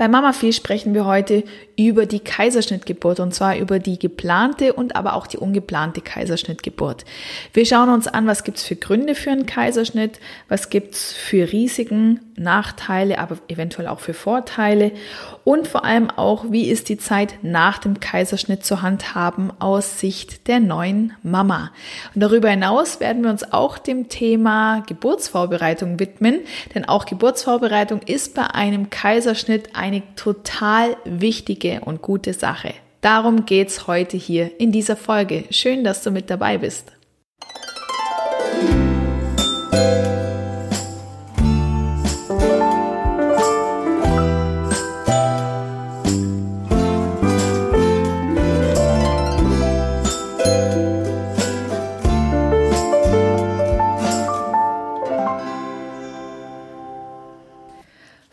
Bei Mama viel sprechen wir heute über die Kaiserschnittgeburt und zwar über die geplante und aber auch die ungeplante Kaiserschnittgeburt. Wir schauen uns an, was gibt's für Gründe für einen Kaiserschnitt, was gibt's für Risiken, Nachteile, aber eventuell auch für Vorteile und vor allem auch, wie ist die Zeit nach dem Kaiserschnitt zu handhaben aus Sicht der neuen Mama. Und darüber hinaus werden wir uns auch dem Thema Geburtsvorbereitung widmen, denn auch Geburtsvorbereitung ist bei einem Kaiserschnitt ein eine total wichtige und gute Sache. Darum geht's heute hier in dieser Folge. Schön, dass du mit dabei bist.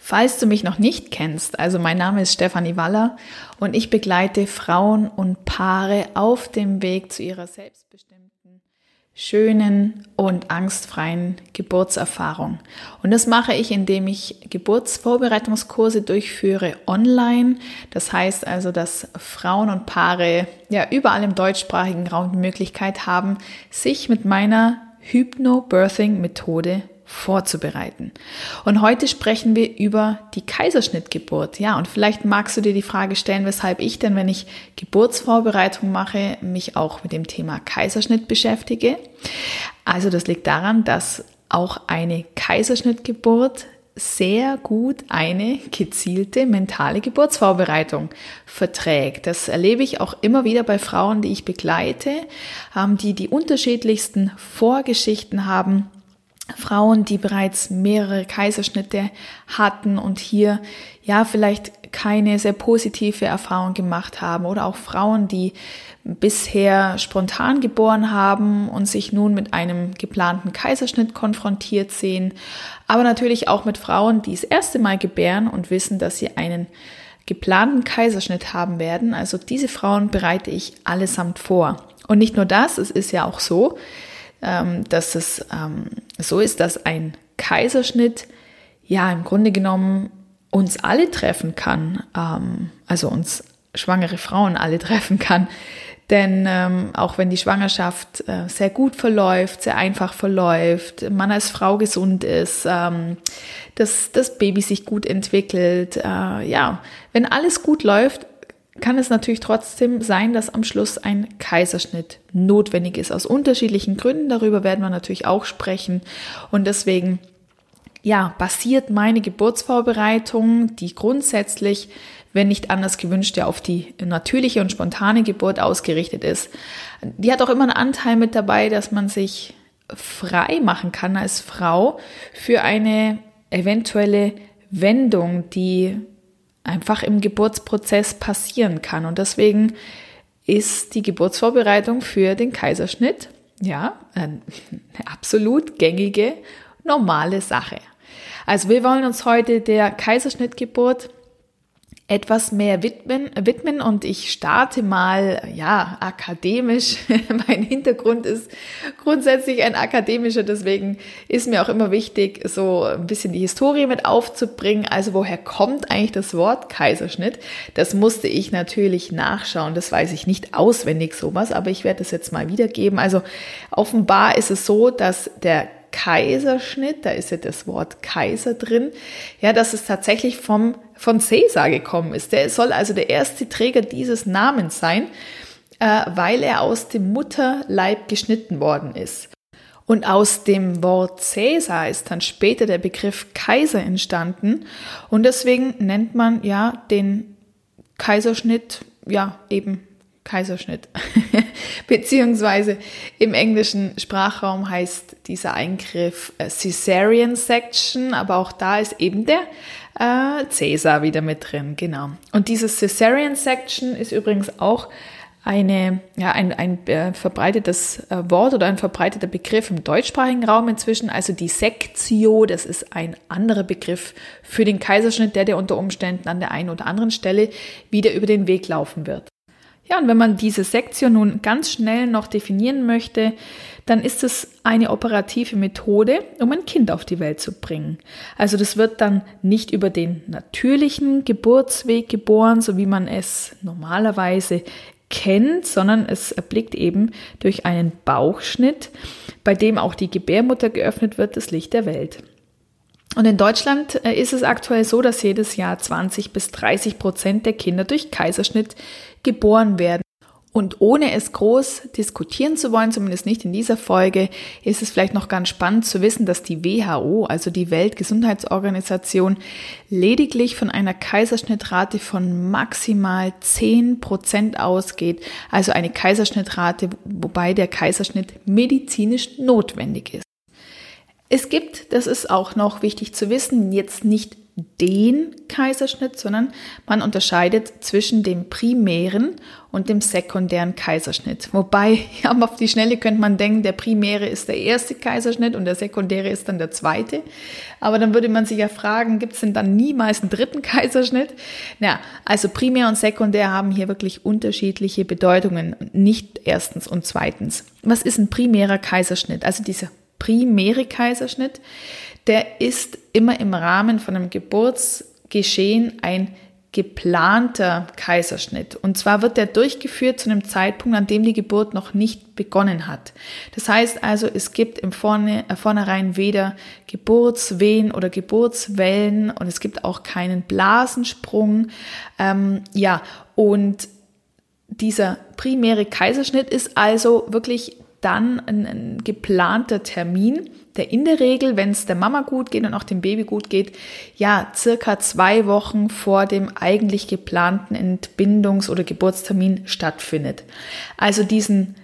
Falls du mich noch nicht kennst, also mein Name ist Stefanie Waller und ich begleite Frauen und Paare auf dem Weg zu ihrer selbstbestimmten, schönen und angstfreien Geburtserfahrung. Und das mache ich, indem ich Geburtsvorbereitungskurse durchführe online. Das heißt also, dass Frauen und Paare ja überall im deutschsprachigen Raum die Möglichkeit haben, sich mit meiner Hypnobirthing-Methode vorzubereiten. Und heute sprechen wir über die Kaiserschnittgeburt. Ja, und vielleicht magst du dir die Frage stellen, weshalb ich denn, wenn ich Geburtsvorbereitung mache, mich auch mit dem Thema Kaiserschnitt beschäftige. Also das liegt daran, dass auch eine Kaiserschnittgeburt sehr gut eine gezielte mentale Geburtsvorbereitung verträgt. Das erlebe ich auch immer wieder bei Frauen, die ich begleite, die die unterschiedlichsten Vorgeschichten haben Frauen, die bereits mehrere Kaiserschnitte hatten und hier ja vielleicht keine sehr positive Erfahrung gemacht haben oder auch Frauen, die bisher spontan geboren haben und sich nun mit einem geplanten Kaiserschnitt konfrontiert sehen, aber natürlich auch mit Frauen, die das erste Mal gebären und wissen, dass sie einen geplanten Kaiserschnitt haben werden. Also diese Frauen bereite ich allesamt vor. Und nicht nur das, es ist ja auch so, dass es ähm, so ist, dass ein Kaiserschnitt ja im Grunde genommen uns alle treffen kann, ähm, also uns schwangere Frauen alle treffen kann. Denn ähm, auch wenn die Schwangerschaft äh, sehr gut verläuft, sehr einfach verläuft, man als Frau gesund ist, ähm, dass das Baby sich gut entwickelt, äh, ja, wenn alles gut läuft, kann es natürlich trotzdem sein, dass am Schluss ein Kaiserschnitt notwendig ist. Aus unterschiedlichen Gründen. Darüber werden wir natürlich auch sprechen. Und deswegen, ja, basiert meine Geburtsvorbereitung, die grundsätzlich, wenn nicht anders gewünscht, ja auf die natürliche und spontane Geburt ausgerichtet ist. Die hat auch immer einen Anteil mit dabei, dass man sich frei machen kann als Frau für eine eventuelle Wendung, die einfach im Geburtsprozess passieren kann. Und deswegen ist die Geburtsvorbereitung für den Kaiserschnitt ja eine absolut gängige, normale Sache. Also wir wollen uns heute der Kaiserschnittgeburt etwas mehr widmen, widmen und ich starte mal, ja, akademisch. mein Hintergrund ist grundsätzlich ein akademischer, deswegen ist mir auch immer wichtig, so ein bisschen die Historie mit aufzubringen. Also woher kommt eigentlich das Wort Kaiserschnitt? Das musste ich natürlich nachschauen. Das weiß ich nicht auswendig sowas, aber ich werde das jetzt mal wiedergeben. Also offenbar ist es so, dass der Kaiserschnitt, da ist ja das Wort Kaiser drin, ja, dass es tatsächlich vom, von Caesar gekommen ist. Der soll also der erste Träger dieses Namens sein, äh, weil er aus dem Mutterleib geschnitten worden ist. Und aus dem Wort Caesar ist dann später der Begriff Kaiser entstanden. Und deswegen nennt man ja den Kaiserschnitt ja eben Kaiserschnitt. Beziehungsweise im englischen Sprachraum heißt dieser Eingriff äh, Caesarean Section, aber auch da ist eben der äh, Caesar wieder mit drin, genau. Und dieses Caesarean Section ist übrigens auch eine, ja, ein, ein äh, verbreitetes äh, Wort oder ein verbreiteter Begriff im deutschsprachigen Raum inzwischen. Also die Sektio, das ist ein anderer Begriff für den Kaiserschnitt, der dir unter Umständen an der einen oder anderen Stelle wieder über den Weg laufen wird. Ja, und wenn man diese Sektion nun ganz schnell noch definieren möchte, dann ist es eine operative Methode, um ein Kind auf die Welt zu bringen. Also das wird dann nicht über den natürlichen Geburtsweg geboren, so wie man es normalerweise kennt, sondern es erblickt eben durch einen Bauchschnitt, bei dem auch die Gebärmutter geöffnet wird, das Licht der Welt. Und in Deutschland äh, ist es aktuell so, dass jedes Jahr 20 bis 30 Prozent der Kinder durch Kaiserschnitt geboren werden. Und ohne es groß diskutieren zu wollen, zumindest nicht in dieser Folge, ist es vielleicht noch ganz spannend zu wissen, dass die WHO, also die Weltgesundheitsorganisation, lediglich von einer Kaiserschnittrate von maximal 10 Prozent ausgeht. Also eine Kaiserschnittrate, wobei der Kaiserschnitt medizinisch notwendig ist. Es gibt, das ist auch noch wichtig zu wissen, jetzt nicht den Kaiserschnitt, sondern man unterscheidet zwischen dem primären und dem sekundären Kaiserschnitt. Wobei, ja, auf die Schnelle könnte man denken, der primäre ist der erste Kaiserschnitt und der sekundäre ist dann der zweite. Aber dann würde man sich ja fragen, gibt es denn dann niemals einen dritten Kaiserschnitt? Ja, also primär und sekundär haben hier wirklich unterschiedliche Bedeutungen, nicht erstens und zweitens. Was ist ein primärer Kaiserschnitt? Also dieser primäre Kaiserschnitt, der ist immer im Rahmen von einem Geburtsgeschehen ein geplanter Kaiserschnitt. Und zwar wird der durchgeführt zu einem Zeitpunkt, an dem die Geburt noch nicht begonnen hat. Das heißt also, es gibt im Vorne, äh, Vornherein weder Geburtswehen oder Geburtswellen und es gibt auch keinen Blasensprung. Ähm, ja, und dieser primäre Kaiserschnitt ist also wirklich dann ein, ein geplanter Termin, der in der Regel, wenn es der Mama gut geht und auch dem Baby gut geht, ja, circa zwei Wochen vor dem eigentlich geplanten Entbindungs- oder Geburtstermin stattfindet. Also diesen,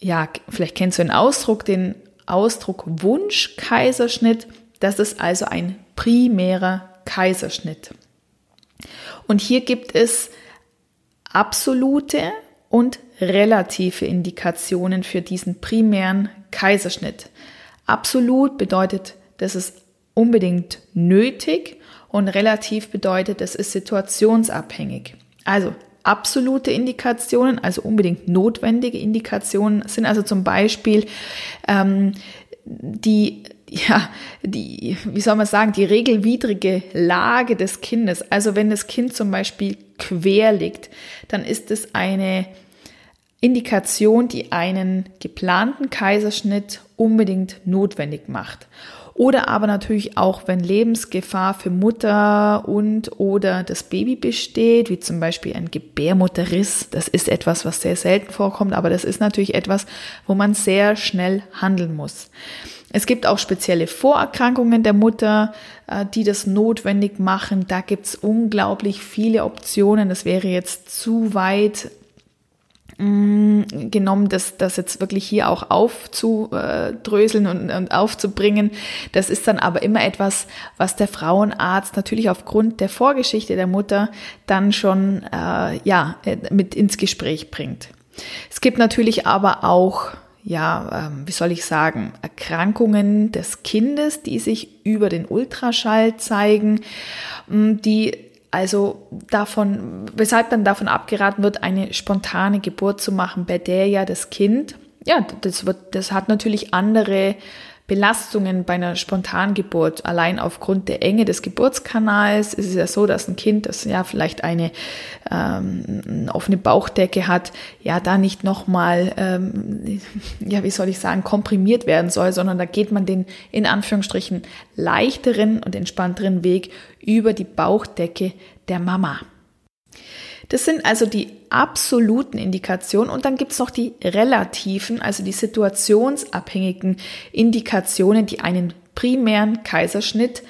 ja, vielleicht kennst du den Ausdruck, den Ausdruck Wunsch-Kaiserschnitt. Das ist also ein primärer Kaiserschnitt. Und hier gibt es absolute und relative Indikationen für diesen primären Kaiserschnitt. Absolut bedeutet, das ist unbedingt nötig und relativ bedeutet, das ist situationsabhängig. Also absolute Indikationen, also unbedingt notwendige Indikationen sind also zum Beispiel ähm, die ja, die, wie soll man sagen, die regelwidrige Lage des Kindes. Also wenn das Kind zum Beispiel quer liegt, dann ist es eine Indikation, die einen geplanten Kaiserschnitt unbedingt notwendig macht. Oder aber natürlich auch, wenn Lebensgefahr für Mutter und oder das Baby besteht, wie zum Beispiel ein Gebärmutterriss. Das ist etwas, was sehr selten vorkommt, aber das ist natürlich etwas, wo man sehr schnell handeln muss. Es gibt auch spezielle Vorerkrankungen der Mutter, äh, die das notwendig machen. Da gibt's unglaublich viele Optionen. Das wäre jetzt zu weit genommen, das, das jetzt wirklich hier auch aufzudröseln und, und aufzubringen. Das ist dann aber immer etwas, was der Frauenarzt natürlich aufgrund der Vorgeschichte der Mutter dann schon äh, ja mit ins Gespräch bringt. Es gibt natürlich aber auch ja, ähm, wie soll ich sagen, Erkrankungen des Kindes, die sich über den Ultraschall zeigen, die also davon, weshalb dann davon abgeraten wird, eine spontane Geburt zu machen, bei der ja das Kind, ja, das wird, das hat natürlich andere Belastungen bei einer Spontangeburt. Allein aufgrund der Enge des Geburtskanals ist es ja so, dass ein Kind, das ja vielleicht eine, ähm, eine offene Bauchdecke hat, ja da nicht nochmal, ähm, ja wie soll ich sagen, komprimiert werden soll, sondern da geht man den in Anführungsstrichen leichteren und entspannteren Weg über die Bauchdecke der Mama. Das sind also die absoluten Indikationen und dann gibt's noch die relativen, also die situationsabhängigen Indikationen, die einen primären Kaiserschnitt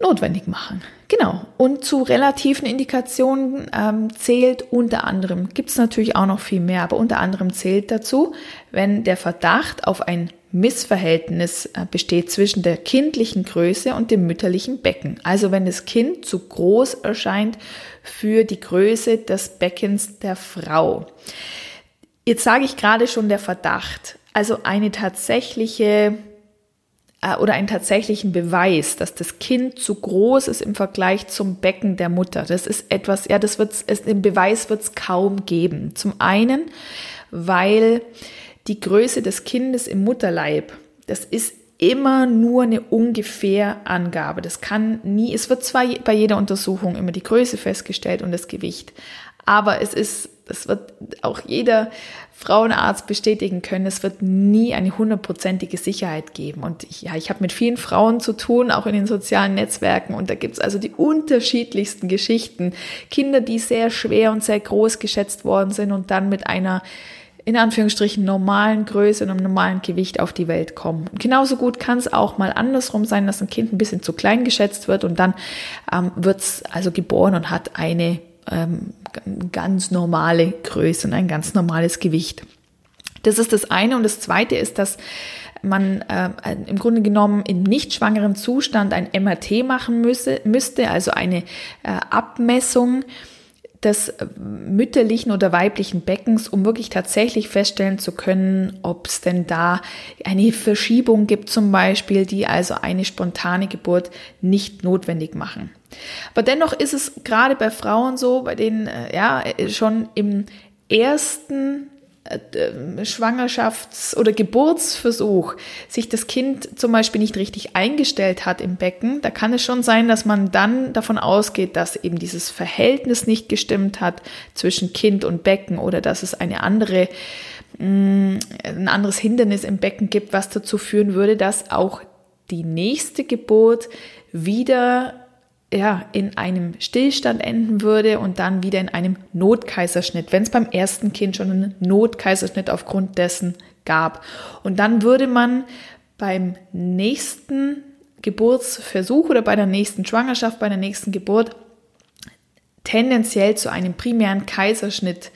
notwendig machen. Genau. Und zu relativen Indikationen ähm, zählt unter anderem, gibt's natürlich auch noch viel mehr, aber unter anderem zählt dazu, wenn der Verdacht auf ein Missverhältnis äh, besteht zwischen der kindlichen Größe und dem mütterlichen Becken. Also wenn das Kind zu groß erscheint für die Größe des Beckens der Frau. Jetzt sage ich gerade schon der Verdacht. Also eine tatsächliche äh, oder einen tatsächlichen Beweis, dass das Kind zu groß ist im Vergleich zum Becken der Mutter. Das ist etwas, ja, das wird es, den Beweis wird es kaum geben. Zum einen, weil die Größe des Kindes im Mutterleib, das ist immer nur eine ungefähr Angabe. Das kann nie, es wird zwar bei jeder Untersuchung immer die Größe festgestellt und das Gewicht, aber es ist, das wird auch jeder Frauenarzt bestätigen können, es wird nie eine hundertprozentige Sicherheit geben. Und ich, ja, ich habe mit vielen Frauen zu tun, auch in den sozialen Netzwerken. Und da gibt's also die unterschiedlichsten Geschichten. Kinder, die sehr schwer und sehr groß geschätzt worden sind und dann mit einer in Anführungsstrichen normalen Größe und einem normalen Gewicht auf die Welt kommen. Und genauso gut kann es auch mal andersrum sein, dass ein Kind ein bisschen zu klein geschätzt wird und dann ähm, wird es also geboren und hat eine ähm, ganz normale Größe und ein ganz normales Gewicht. Das ist das eine. Und das zweite ist, dass man äh, im Grunde genommen im nicht schwangeren Zustand ein MRT machen müsse, müsste, also eine äh, Abmessung des mütterlichen oder weiblichen Beckens, um wirklich tatsächlich feststellen zu können, ob es denn da eine Verschiebung gibt zum Beispiel, die also eine spontane Geburt nicht notwendig machen. Aber dennoch ist es gerade bei Frauen so, bei denen äh, ja schon im ersten Schwangerschafts- oder Geburtsversuch sich das Kind zum Beispiel nicht richtig eingestellt hat im Becken, da kann es schon sein, dass man dann davon ausgeht, dass eben dieses Verhältnis nicht gestimmt hat zwischen Kind und Becken oder dass es eine andere, mm, ein anderes Hindernis im Becken gibt, was dazu führen würde, dass auch die nächste Geburt wieder ja, in einem Stillstand enden würde und dann wieder in einem Notkaiserschnitt, wenn es beim ersten Kind schon einen Notkaiserschnitt aufgrund dessen gab. Und dann würde man beim nächsten Geburtsversuch oder bei der nächsten Schwangerschaft, bei der nächsten Geburt tendenziell zu einem primären Kaiserschnitt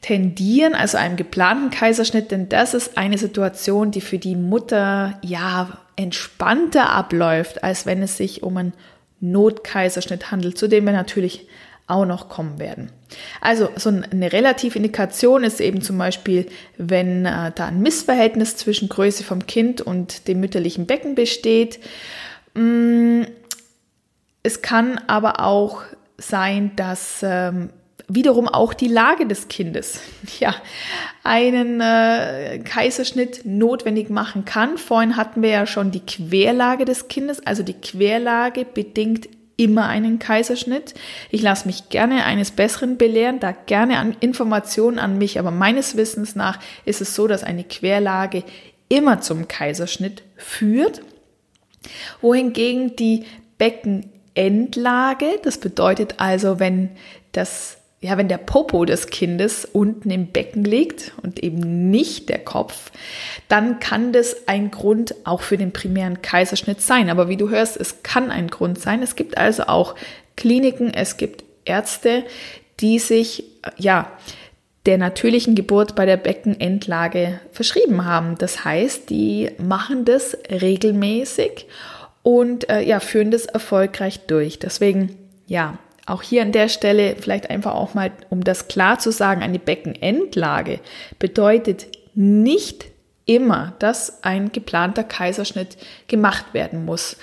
tendieren, also einem geplanten Kaiserschnitt, denn das ist eine Situation, die für die Mutter ja entspannter abläuft, als wenn es sich um ein Notkaiserschnitt handelt, zu dem wir natürlich auch noch kommen werden. Also so eine Relativindikation ist eben zum Beispiel, wenn äh, da ein Missverhältnis zwischen Größe vom Kind und dem mütterlichen Becken besteht. Mm, es kann aber auch sein, dass ähm, wiederum auch die Lage des Kindes ja einen äh, Kaiserschnitt notwendig machen kann. Vorhin hatten wir ja schon die Querlage des Kindes, also die Querlage bedingt immer einen Kaiserschnitt. Ich lasse mich gerne eines Besseren belehren, da gerne an Informationen an mich, aber meines Wissens nach ist es so, dass eine Querlage immer zum Kaiserschnitt führt, wohingegen die Beckenendlage, das bedeutet also, wenn das ja, wenn der Popo des Kindes unten im Becken liegt und eben nicht der Kopf, dann kann das ein Grund auch für den primären Kaiserschnitt sein. Aber wie du hörst, es kann ein Grund sein. Es gibt also auch Kliniken, es gibt Ärzte, die sich, ja, der natürlichen Geburt bei der Beckenendlage verschrieben haben. Das heißt, die machen das regelmäßig und äh, ja, führen das erfolgreich durch. Deswegen, ja, auch hier an der Stelle vielleicht einfach auch mal, um das klar zu sagen, eine Beckenendlage bedeutet nicht immer, dass ein geplanter Kaiserschnitt gemacht werden muss.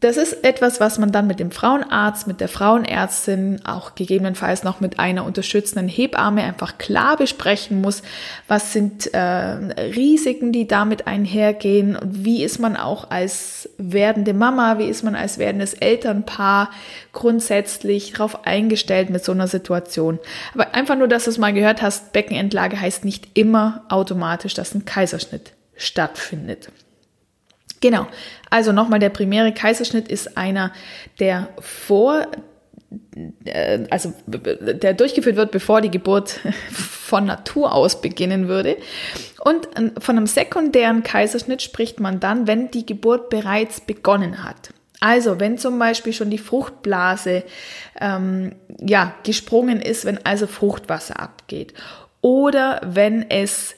Das ist etwas, was man dann mit dem Frauenarzt, mit der Frauenärztin, auch gegebenenfalls noch mit einer unterstützenden Hebamme einfach klar besprechen muss. Was sind äh, Risiken, die damit einhergehen? Und wie ist man auch als werdende Mama, wie ist man als werdendes Elternpaar grundsätzlich darauf eingestellt mit so einer Situation? Aber einfach nur, dass du es mal gehört hast, Beckenendlage heißt nicht immer automatisch, dass ein Kaiserschnitt stattfindet. Genau. Also nochmal, der primäre Kaiserschnitt ist einer, der vor, äh, also der durchgeführt wird, bevor die Geburt von Natur aus beginnen würde. Und von einem sekundären Kaiserschnitt spricht man dann, wenn die Geburt bereits begonnen hat. Also, wenn zum Beispiel schon die Fruchtblase ähm, ja, gesprungen ist, wenn also Fruchtwasser abgeht. Oder wenn es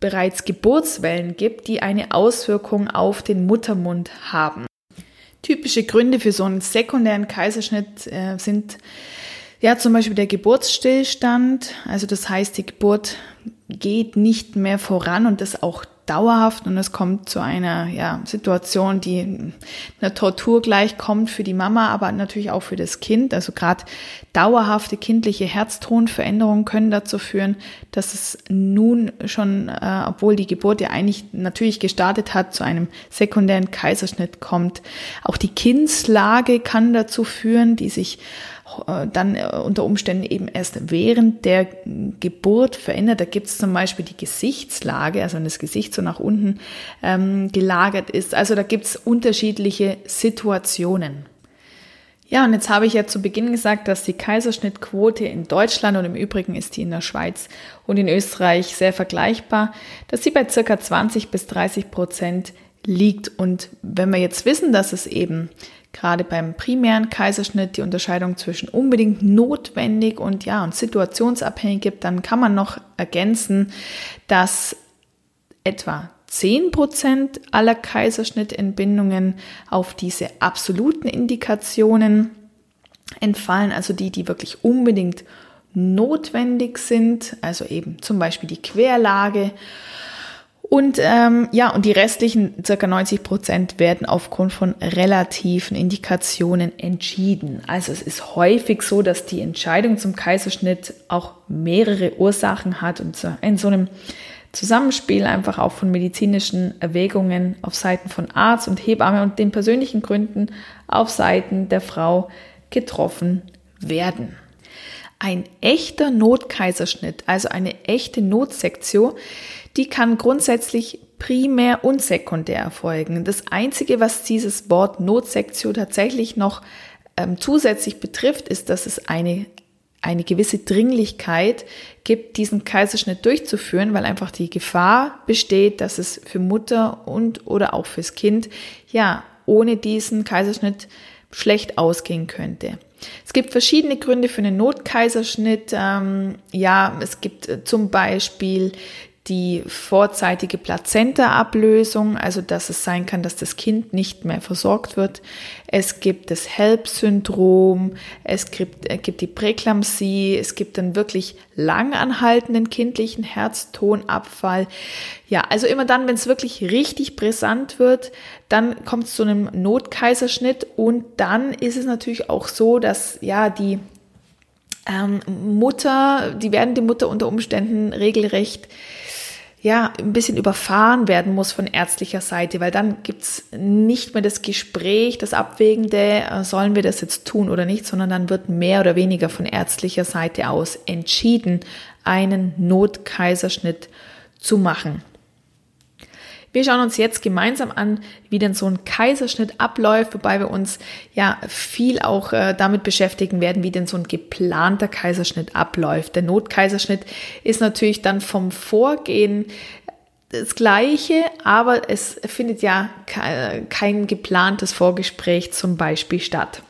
bereits Geburtswellen gibt, die eine Auswirkung auf den Muttermund haben. Typische Gründe für so einen sekundären Kaiserschnitt äh, sind ja zum Beispiel der Geburtsstillstand, also das heißt, die Geburt geht nicht mehr voran und das auch dauerhaft und es kommt zu einer ja, Situation, die einer Tortur gleich kommt für die Mama, aber natürlich auch für das Kind. Also gerade dauerhafte kindliche Herztonveränderungen können dazu führen, dass es nun schon, äh, obwohl die Geburt ja eigentlich natürlich gestartet hat, zu einem sekundären Kaiserschnitt kommt. Auch die Kindslage kann dazu führen, die sich dann äh, unter Umständen eben erst während der Geburt verändert. Da gibt es zum Beispiel die Gesichtslage, also wenn das Gesicht so nach unten ähm, gelagert ist. Also da gibt es unterschiedliche Situationen. Ja, und jetzt habe ich ja zu Beginn gesagt, dass die Kaiserschnittquote in Deutschland und im Übrigen ist die in der Schweiz und in Österreich sehr vergleichbar, dass sie bei circa 20 bis 30 Prozent liegt. Und wenn wir jetzt wissen, dass es eben gerade beim primären Kaiserschnitt die Unterscheidung zwischen unbedingt notwendig und ja und situationsabhängig gibt, dann kann man noch ergänzen, dass etwa 10% aller Kaiserschnittentbindungen auf diese absoluten Indikationen entfallen, also die, die wirklich unbedingt notwendig sind, also eben zum Beispiel die Querlage und ähm, ja, und die restlichen circa 90 Prozent werden aufgrund von relativen Indikationen entschieden. Also es ist häufig so, dass die Entscheidung zum Kaiserschnitt auch mehrere Ursachen hat und in so einem Zusammenspiel einfach auch von medizinischen Erwägungen auf Seiten von Arzt und Hebamme und den persönlichen Gründen auf Seiten der Frau getroffen werden. Ein echter Notkaiserschnitt, also eine echte Notsektion, die kann grundsätzlich primär und sekundär erfolgen. Das Einzige, was dieses Wort Notsektion tatsächlich noch ähm, zusätzlich betrifft, ist, dass es eine, eine gewisse Dringlichkeit gibt, diesen Kaiserschnitt durchzuführen, weil einfach die Gefahr besteht, dass es für Mutter und oder auch fürs Kind ja ohne diesen Kaiserschnitt schlecht ausgehen könnte. Es gibt verschiedene Gründe für einen Notkaiserschnitt. Ähm, ja, es gibt äh, zum Beispiel die vorzeitige Plazenta-Ablösung, also dass es sein kann, dass das Kind nicht mehr versorgt wird. Es gibt das HELP-Syndrom, es gibt, äh, gibt die Präklampsie, es gibt dann wirklich langanhaltenden kindlichen Herztonabfall. Ja, also immer dann, wenn es wirklich richtig brisant wird, dann kommt es zu einem Notkaiserschnitt und dann ist es natürlich auch so, dass ja die ähm, Mutter, die werden die Mutter unter Umständen regelrecht ja, ein bisschen überfahren werden muss von ärztlicher Seite, weil dann gibt's nicht mehr das Gespräch, das Abwägende, äh, sollen wir das jetzt tun oder nicht, sondern dann wird mehr oder weniger von ärztlicher Seite aus entschieden, einen Notkaiserschnitt zu machen. Wir schauen uns jetzt gemeinsam an, wie denn so ein Kaiserschnitt abläuft, wobei wir uns ja viel auch äh, damit beschäftigen werden, wie denn so ein geplanter Kaiserschnitt abläuft. Der Notkaiserschnitt ist natürlich dann vom Vorgehen das Gleiche, aber es findet ja kein geplantes Vorgespräch zum Beispiel statt.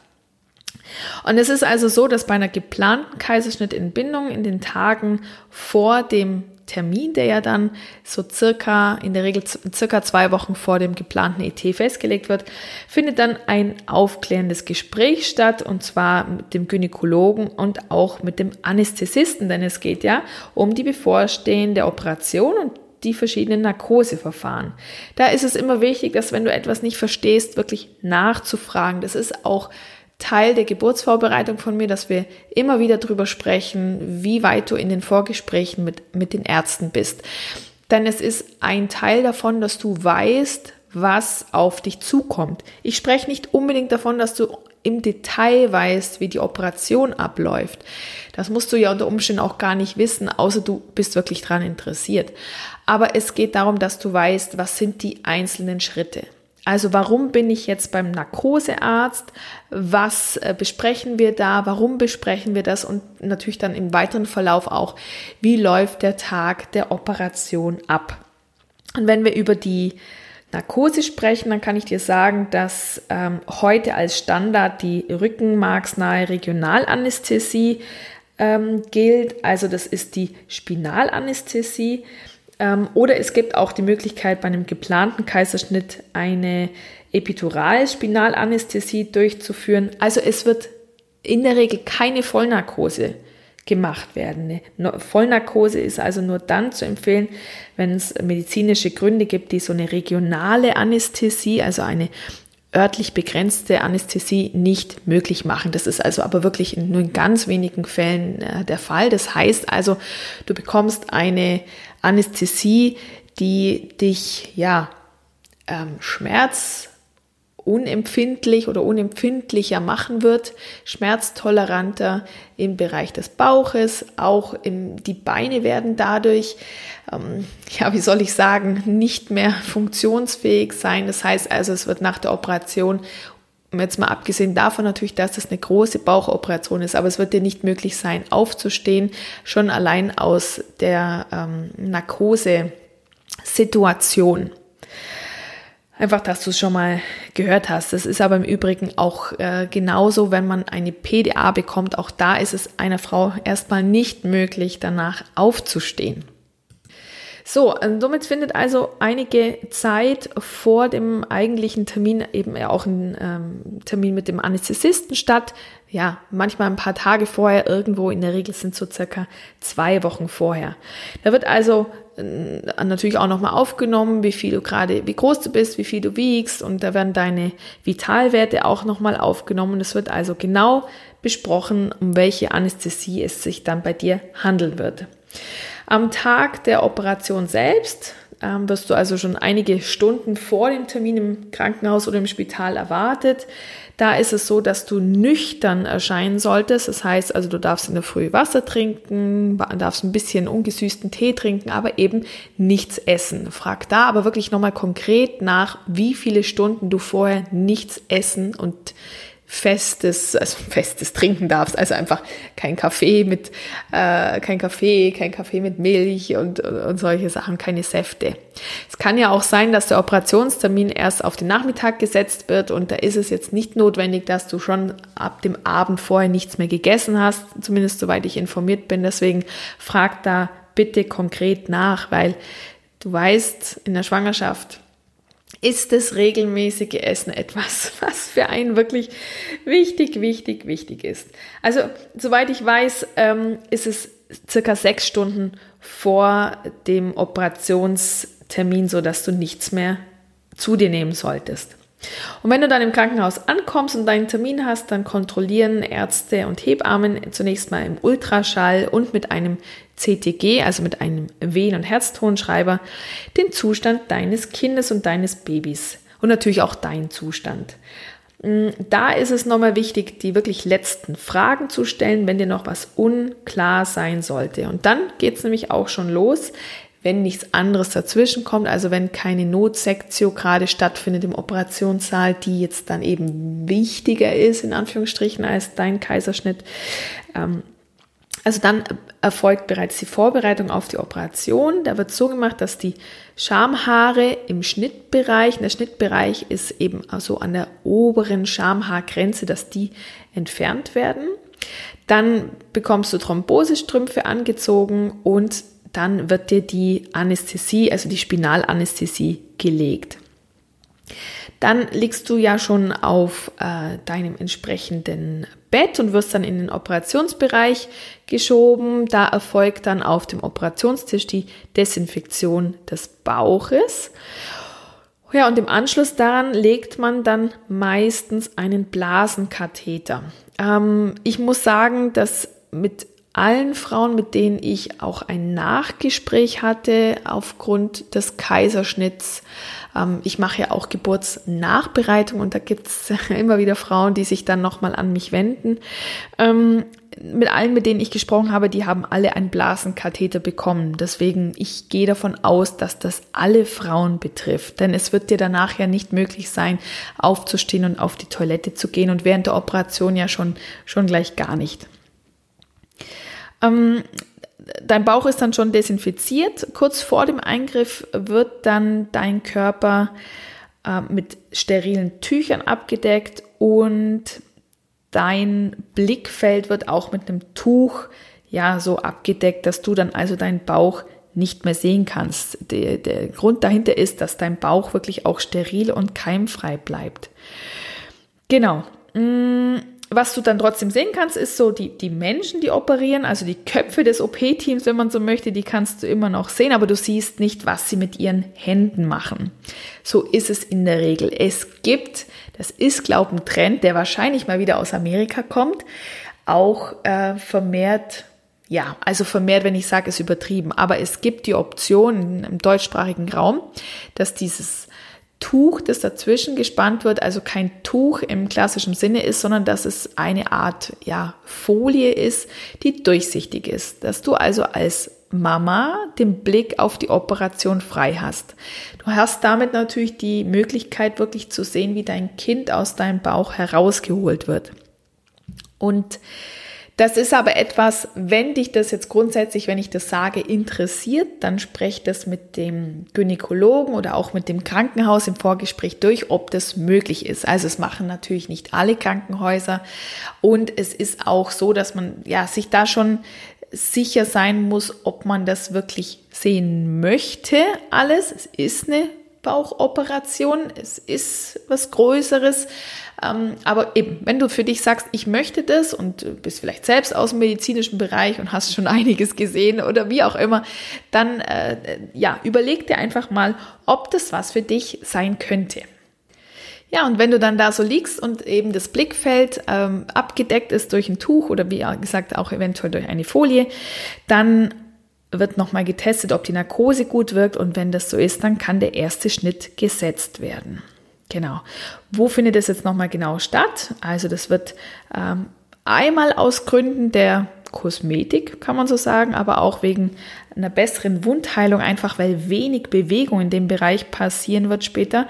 Und es ist also so, dass bei einer geplanten Kaiserschnittentbindung in den Tagen vor dem Termin, der ja dann so circa, in der Regel circa zwei Wochen vor dem geplanten ET festgelegt wird, findet dann ein aufklärendes Gespräch statt und zwar mit dem Gynäkologen und auch mit dem Anästhesisten, denn es geht ja um die bevorstehende Operation und die verschiedenen Narkoseverfahren. Da ist es immer wichtig, dass wenn du etwas nicht verstehst, wirklich nachzufragen. Das ist auch Teil der Geburtsvorbereitung von mir, dass wir immer wieder drüber sprechen, wie weit du in den Vorgesprächen mit, mit den Ärzten bist. Denn es ist ein Teil davon, dass du weißt, was auf dich zukommt. Ich spreche nicht unbedingt davon, dass du im Detail weißt, wie die Operation abläuft. Das musst du ja unter Umständen auch gar nicht wissen, außer du bist wirklich daran interessiert. Aber es geht darum, dass du weißt, was sind die einzelnen Schritte. Also warum bin ich jetzt beim Narkosearzt? Was äh, besprechen wir da? Warum besprechen wir das? Und natürlich dann im weiteren Verlauf auch, wie läuft der Tag der Operation ab? Und wenn wir über die Narkose sprechen, dann kann ich dir sagen, dass ähm, heute als Standard die rückenmarksnahe Regionalanästhesie ähm, gilt. Also das ist die Spinalanästhesie. Ähm, oder es gibt auch die Möglichkeit, bei einem geplanten Kaiserschnitt eine Epiduralspinalanästhesie durchzuführen. Also es wird in der Regel keine Vollnarkose gemacht werden. Eine Vollnarkose ist also nur dann zu empfehlen, wenn es medizinische Gründe gibt, die so eine regionale Anästhesie, also eine örtlich begrenzte Anästhesie nicht möglich machen. Das ist also aber wirklich nur in ganz wenigen Fällen äh, der Fall. Das heißt also, du bekommst eine Anästhesie, die dich ja ähm, Schmerz unempfindlich oder unempfindlicher machen wird, schmerztoleranter im Bereich des Bauches, auch im, die Beine werden dadurch, ähm, ja, wie soll ich sagen, nicht mehr funktionsfähig sein. Das heißt also, es wird nach der Operation jetzt mal abgesehen davon natürlich, dass das eine große Bauchoperation ist, aber es wird dir nicht möglich sein, aufzustehen, schon allein aus der ähm, Narkose-Situation. Einfach, dass du es schon mal gehört hast. Das ist aber im Übrigen auch äh, genauso, wenn man eine PDA bekommt. Auch da ist es einer Frau erstmal nicht möglich, danach aufzustehen. So, somit findet also einige Zeit vor dem eigentlichen Termin eben auch ein ähm, Termin mit dem Anästhesisten statt. Ja, manchmal ein paar Tage vorher, irgendwo in der Regel sind so circa zwei Wochen vorher. Da wird also äh, natürlich auch nochmal aufgenommen, wie viel du gerade, wie groß du bist, wie viel du wiegst und da werden deine Vitalwerte auch nochmal aufgenommen. Es wird also genau besprochen, um welche Anästhesie es sich dann bei dir handeln wird. Am Tag der Operation selbst ähm, wirst du also schon einige Stunden vor dem Termin im Krankenhaus oder im Spital erwartet. Da ist es so, dass du nüchtern erscheinen solltest. Das heißt also, du darfst in der Früh Wasser trinken, darfst ein bisschen ungesüßten Tee trinken, aber eben nichts essen. Frag da aber wirklich nochmal konkret nach, wie viele Stunden du vorher nichts essen und festes, also festes trinken darfst, also einfach kein Kaffee mit, äh, kein Kaffee, kein Kaffee mit Milch und, und solche Sachen, keine Säfte. Es kann ja auch sein, dass der Operationstermin erst auf den Nachmittag gesetzt wird und da ist es jetzt nicht notwendig, dass du schon ab dem Abend vorher nichts mehr gegessen hast, zumindest soweit ich informiert bin. Deswegen frag da bitte konkret nach, weil du weißt, in der Schwangerschaft ist das regelmäßige Essen etwas, was für einen wirklich wichtig, wichtig, wichtig ist. Also, soweit ich weiß, ähm, ist es circa sechs Stunden vor dem Operationstermin so, dass du nichts mehr zu dir nehmen solltest. Und wenn du dann im Krankenhaus ankommst und deinen Termin hast, dann kontrollieren Ärzte und Hebammen zunächst mal im Ultraschall und mit einem CTG, also mit einem Wehen- und Herztonschreiber, den Zustand deines Kindes und deines Babys und natürlich auch deinen Zustand. Mm, da ist es nochmal wichtig, die wirklich letzten Fragen zu stellen, wenn dir noch was unklar sein sollte. Und dann geht es nämlich auch schon los wenn nichts anderes dazwischen kommt, also wenn keine Notsektio gerade stattfindet im Operationssaal, die jetzt dann eben wichtiger ist, in Anführungsstrichen, als dein Kaiserschnitt. Ähm, also dann erfolgt bereits die Vorbereitung auf die Operation. Da wird so gemacht, dass die Schamhaare im Schnittbereich, der Schnittbereich ist eben so an der oberen Schamhaargrenze, dass die entfernt werden. Dann bekommst du Thrombosestrümpfe angezogen und dann wird dir die Anästhesie, also die Spinalanästhesie gelegt. Dann liegst du ja schon auf äh, deinem entsprechenden Bett und wirst dann in den Operationsbereich geschoben. Da erfolgt dann auf dem Operationstisch die Desinfektion des Bauches. Ja, und im Anschluss daran legt man dann meistens einen Blasenkatheter. Ähm, ich muss sagen, dass mit allen Frauen, mit denen ich auch ein Nachgespräch hatte aufgrund des Kaiserschnitts. Ähm, ich mache ja auch Geburtsnachbereitung und da gibt es immer wieder Frauen, die sich dann nochmal an mich wenden. Ähm, mit allen, mit denen ich gesprochen habe, die haben alle einen Blasenkatheter bekommen. Deswegen, ich gehe davon aus, dass das alle Frauen betrifft. Denn es wird dir danach ja nicht möglich sein, aufzustehen und auf die Toilette zu gehen und während der Operation ja schon, schon gleich gar nicht. Ähm, dein Bauch ist dann schon desinfiziert. Kurz vor dem Eingriff wird dann dein Körper äh, mit sterilen Tüchern abgedeckt und dein Blickfeld wird auch mit einem Tuch ja so abgedeckt, dass du dann also deinen Bauch nicht mehr sehen kannst. Der, der Grund dahinter ist, dass dein Bauch wirklich auch steril und keimfrei bleibt. Genau. Mm, was du dann trotzdem sehen kannst, ist so die, die Menschen, die operieren, also die Köpfe des OP-Teams, wenn man so möchte, die kannst du immer noch sehen, aber du siehst nicht, was sie mit ihren Händen machen. So ist es in der Regel. Es gibt, das ist, glaube ich, ein Trend, der wahrscheinlich mal wieder aus Amerika kommt, auch äh, vermehrt ja, also vermehrt, wenn ich sage, ist übertrieben. Aber es gibt die Option im deutschsprachigen Raum, dass dieses Tuch, das dazwischen gespannt wird, also kein Tuch im klassischen Sinne ist, sondern dass es eine Art ja, Folie ist, die durchsichtig ist. Dass du also als Mama den Blick auf die Operation frei hast. Du hast damit natürlich die Möglichkeit, wirklich zu sehen, wie dein Kind aus deinem Bauch herausgeholt wird. Und das ist aber etwas, wenn dich das jetzt grundsätzlich, wenn ich das sage, interessiert, dann sprech das mit dem Gynäkologen oder auch mit dem Krankenhaus im Vorgespräch durch, ob das möglich ist. Also es machen natürlich nicht alle Krankenhäuser und es ist auch so, dass man ja sich da schon sicher sein muss, ob man das wirklich sehen möchte. Alles, es ist eine Bauchoperation, es ist was Größeres. Ähm, aber eben, wenn du für dich sagst, ich möchte das und bist vielleicht selbst aus dem medizinischen Bereich und hast schon einiges gesehen oder wie auch immer, dann äh, ja, überleg dir einfach mal, ob das was für dich sein könnte. Ja, und wenn du dann da so liegst und eben das Blickfeld ähm, abgedeckt ist durch ein Tuch oder wie gesagt auch eventuell durch eine Folie, dann wird nochmal getestet, ob die Narkose gut wirkt und wenn das so ist, dann kann der erste Schnitt gesetzt werden. Genau. Wo findet es jetzt nochmal genau statt? Also das wird ähm, einmal aus Gründen der Kosmetik, kann man so sagen, aber auch wegen einer besseren Wundheilung, einfach weil wenig Bewegung in dem Bereich passieren wird später.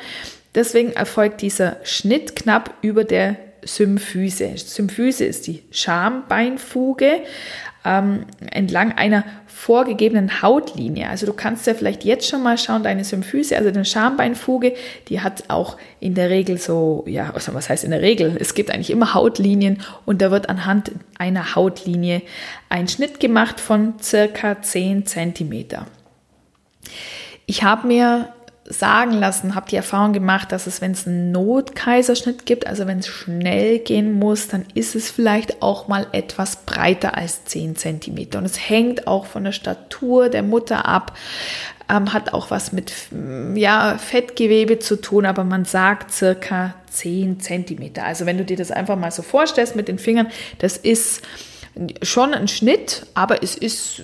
Deswegen erfolgt dieser Schnitt knapp über der Symphyse. Symphyse ist die Schambeinfuge ähm, entlang einer vorgegebenen Hautlinie. Also du kannst ja vielleicht jetzt schon mal schauen, deine Symphyse, also deine Schambeinfuge, die hat auch in der Regel so, ja, also was heißt in der Regel? Es gibt eigentlich immer Hautlinien und da wird anhand einer Hautlinie ein Schnitt gemacht von circa 10 Zentimeter. Ich habe mir sagen lassen, habe die Erfahrung gemacht, dass es, wenn es einen Notkaiserschnitt gibt, also wenn es schnell gehen muss, dann ist es vielleicht auch mal etwas breiter als 10 cm. Und es hängt auch von der Statur der Mutter ab, ähm, hat auch was mit ja, Fettgewebe zu tun, aber man sagt circa 10 cm. Also wenn du dir das einfach mal so vorstellst mit den Fingern, das ist schon ein Schnitt, aber es ist,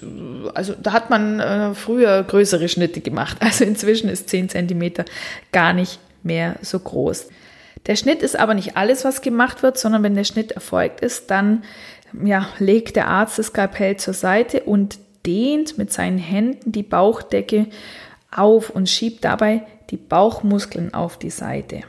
also da hat man äh, früher größere Schnitte gemacht. Also inzwischen ist 10 cm gar nicht mehr so groß. Der Schnitt ist aber nicht alles, was gemacht wird, sondern wenn der Schnitt erfolgt ist, dann ja, legt der Arzt das Skalpell zur Seite und dehnt mit seinen Händen die Bauchdecke auf und schiebt dabei die Bauchmuskeln auf die Seite.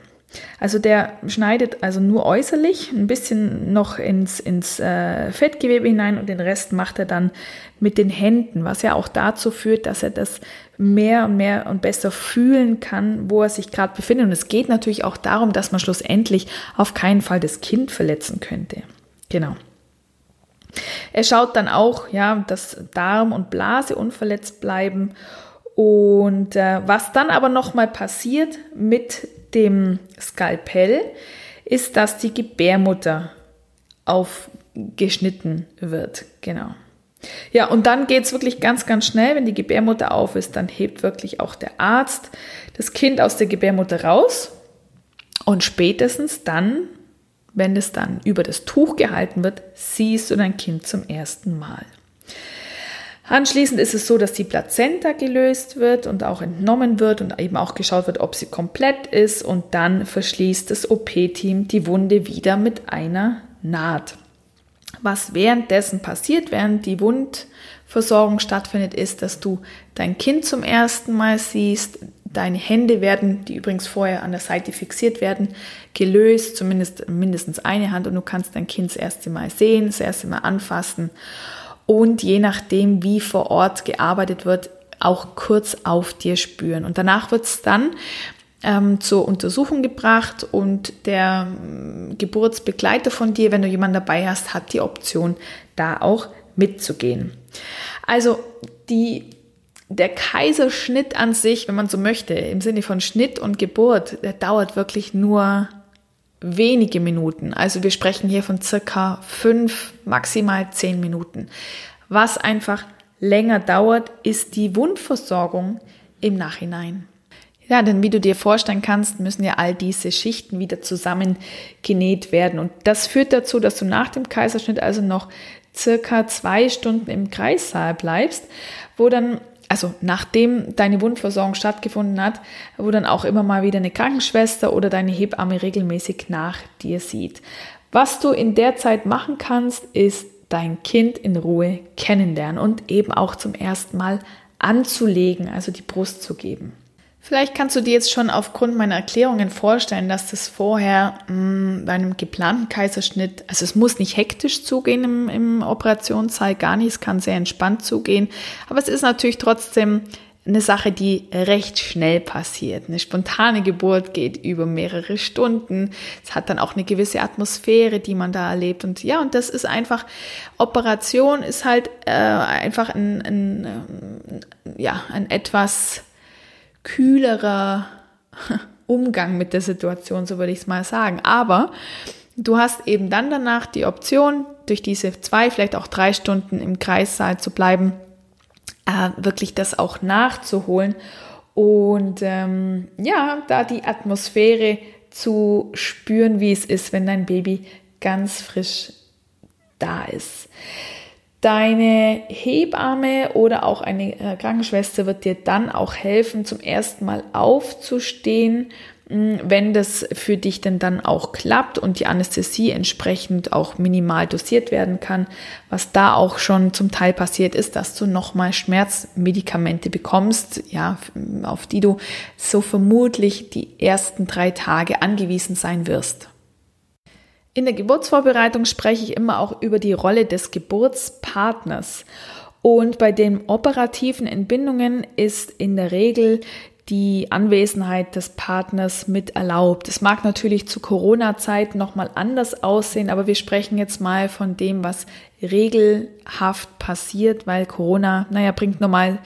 Also der schneidet also nur äußerlich ein bisschen noch ins, ins äh, Fettgewebe hinein und den Rest macht er dann mit den Händen, was ja auch dazu führt, dass er das mehr und mehr und besser fühlen kann, wo er sich gerade befindet. Und es geht natürlich auch darum, dass man schlussendlich auf keinen Fall das Kind verletzen könnte. Genau. Er schaut dann auch, ja, dass Darm und Blase unverletzt bleiben. Und äh, was dann aber nochmal passiert mit dem Skalpell ist, dass die Gebärmutter aufgeschnitten wird. Genau. Ja, und dann geht es wirklich ganz, ganz schnell. Wenn die Gebärmutter auf ist, dann hebt wirklich auch der Arzt das Kind aus der Gebärmutter raus. Und spätestens dann, wenn es dann über das Tuch gehalten wird, siehst du dein Kind zum ersten Mal. Anschließend ist es so, dass die Plazenta gelöst wird und auch entnommen wird und eben auch geschaut wird, ob sie komplett ist und dann verschließt das OP-Team die Wunde wieder mit einer Naht. Was währenddessen passiert, während die Wundversorgung stattfindet, ist, dass du dein Kind zum ersten Mal siehst. Deine Hände werden, die übrigens vorher an der Seite fixiert werden, gelöst, zumindest mindestens eine Hand und du kannst dein Kind das erste Mal sehen, das erste Mal anfassen und je nachdem, wie vor Ort gearbeitet wird, auch kurz auf dir spüren. Und danach wird es dann ähm, zur Untersuchung gebracht und der ähm, Geburtsbegleiter von dir, wenn du jemanden dabei hast, hat die Option, da auch mitzugehen. Also die, der Kaiserschnitt an sich, wenn man so möchte, im Sinne von Schnitt und Geburt, der dauert wirklich nur wenige Minuten. Also wir sprechen hier von circa fünf, maximal zehn Minuten. Was einfach länger dauert, ist die Wundversorgung im Nachhinein. Ja, denn wie du dir vorstellen kannst, müssen ja all diese Schichten wieder zusammengenäht werden. Und das führt dazu, dass du nach dem Kaiserschnitt also noch circa zwei Stunden im Kreissaal bleibst, wo dann, also nachdem deine Wundversorgung stattgefunden hat, wo dann auch immer mal wieder eine Krankenschwester oder deine Hebamme regelmäßig nach dir sieht. Was du in der Zeit machen kannst, ist dein Kind in Ruhe kennenlernen und eben auch zum ersten Mal anzulegen, also die Brust zu geben. Vielleicht kannst du dir jetzt schon aufgrund meiner Erklärungen vorstellen, dass das vorher mh, mm, bei einem geplanten Kaiserschnitt, also es muss nicht hektisch zugehen im, im Operationssaal, gar nicht, es kann sehr entspannt zugehen, aber es ist natürlich trotzdem eine Sache, die recht schnell passiert. Eine spontane Geburt geht über mehrere Stunden. Es hat dann auch eine gewisse Atmosphäre, die man da erlebt. Und ja, und das ist einfach, Operation ist halt äh, einfach ein, ein, äh, ja, ein etwas kühlerer Umgang mit der Situation, so würde ich es mal sagen. Aber du hast eben dann danach die Option, durch diese zwei, vielleicht auch drei Stunden im Kreissaal zu bleiben, äh, wirklich das auch nachzuholen und ähm, ja, da die Atmosphäre zu spüren, wie es ist, wenn dein Baby ganz frisch da ist. Deine Hebamme oder auch eine äh, Krankenschwester wird dir dann auch helfen, zum ersten Mal aufzustehen, hm, wenn das für dich denn dann auch klappt und die Anästhesie entsprechend auch minimal dosiert werden kann. Was da auch schon zum Teil passiert ist, dass du nochmal Schmerzmedikamente bekommst, ja, auf die du so vermutlich die ersten drei Tage angewiesen sein wirst. In der Geburtsvorbereitung spreche ich immer auch über die Rolle des Geburtspartners. Und bei den operativen Entbindungen ist in der Regel die Anwesenheit des Partners mit erlaubt. Es mag natürlich zu Corona-Zeiten nochmal anders aussehen, aber wir sprechen jetzt mal von dem, was regelhaft passiert, weil Corona, naja, bringt normal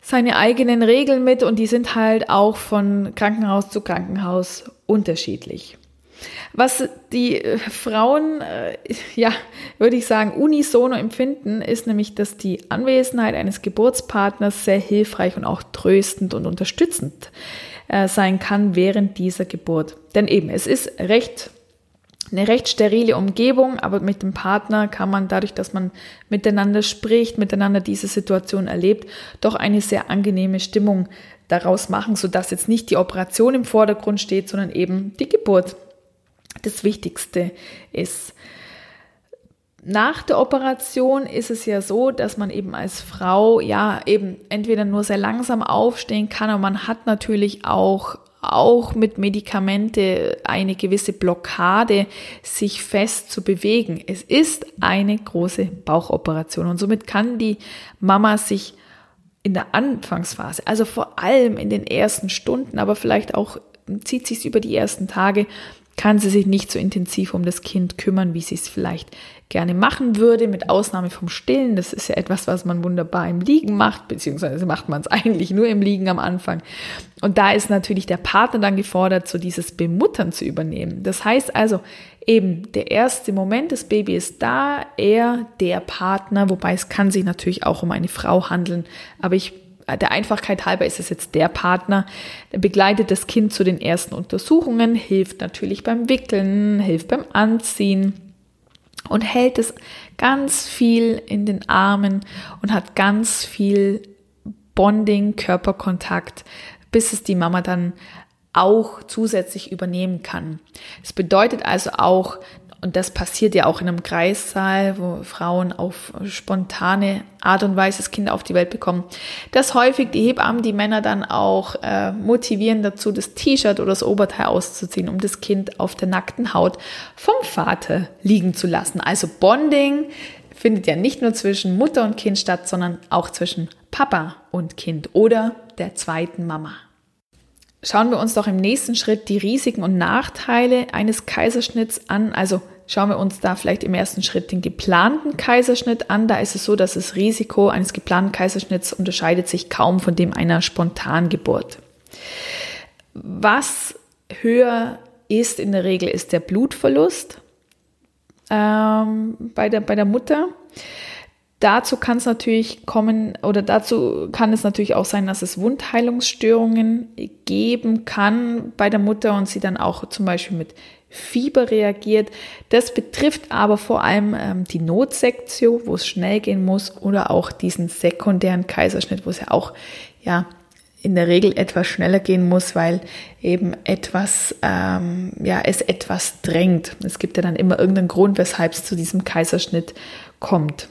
seine eigenen Regeln mit und die sind halt auch von Krankenhaus zu Krankenhaus unterschiedlich. Was die äh, Frauen, äh, ja, würde ich sagen, unisono empfinden, ist nämlich, dass die Anwesenheit eines Geburtspartners sehr hilfreich und auch tröstend und unterstützend äh, sein kann während dieser Geburt. Denn eben, es ist recht eine recht sterile Umgebung, aber mit dem Partner kann man dadurch, dass man miteinander spricht, miteinander diese Situation erlebt, doch eine sehr angenehme Stimmung daraus machen, sodass jetzt nicht die Operation im Vordergrund steht, sondern eben die Geburt das Wichtigste ist. Nach der Operation ist es ja so, dass man eben als Frau ja eben entweder nur sehr langsam aufstehen kann, aber man hat natürlich auch auch mit Medikamente eine gewisse Blockade, sich fest zu bewegen. Es ist eine große Bauchoperation und somit kann die Mama sich in der Anfangsphase, also vor allem in den ersten Stunden, aber vielleicht auch zieht sich über die ersten Tage, kann sie sich nicht so intensiv um das Kind kümmern, wie sie es vielleicht gerne machen würde, mit Ausnahme vom Stillen. Das ist ja etwas, was man wunderbar im Liegen macht, beziehungsweise macht man es eigentlich nur im Liegen am Anfang. Und da ist natürlich der Partner dann gefordert, so dieses Bemuttern zu übernehmen. Das heißt also, eben der erste Moment, das Baby ist da, er, der Partner, wobei es kann sich natürlich auch um eine Frau handeln, aber ich der Einfachkeit halber ist es jetzt der Partner, der begleitet das Kind zu den ersten Untersuchungen, hilft natürlich beim Wickeln, hilft beim Anziehen und hält es ganz viel in den Armen und hat ganz viel Bonding, Körperkontakt, bis es die Mama dann auch zusätzlich übernehmen kann. Es bedeutet also auch, und das passiert ja auch in einem Kreissaal, wo Frauen auf spontane Art und Weise das Kind auf die Welt bekommen, dass häufig die Hebammen die Männer dann auch äh, motivieren dazu, das T-Shirt oder das Oberteil auszuziehen, um das Kind auf der nackten Haut vom Vater liegen zu lassen. Also Bonding findet ja nicht nur zwischen Mutter und Kind statt, sondern auch zwischen Papa und Kind oder der zweiten Mama. Schauen wir uns doch im nächsten Schritt die Risiken und Nachteile eines Kaiserschnitts an. Also Schauen wir uns da vielleicht im ersten Schritt den geplanten Kaiserschnitt an. Da ist es so, dass das Risiko eines geplanten Kaiserschnitts unterscheidet sich kaum von dem einer Spontangeburt. Was höher ist in der Regel ist der Blutverlust ähm, bei, der, bei der Mutter. Dazu kann es natürlich kommen oder dazu kann es natürlich auch sein, dass es Wundheilungsstörungen geben kann bei der Mutter und sie dann auch zum Beispiel mit Fieber reagiert. Das betrifft aber vor allem ähm, die Notsektion, wo es schnell gehen muss, oder auch diesen sekundären Kaiserschnitt, wo es ja auch ja in der Regel etwas schneller gehen muss, weil eben etwas, ähm, ja, es etwas drängt. Es gibt ja dann immer irgendeinen Grund, weshalb es zu diesem Kaiserschnitt kommt.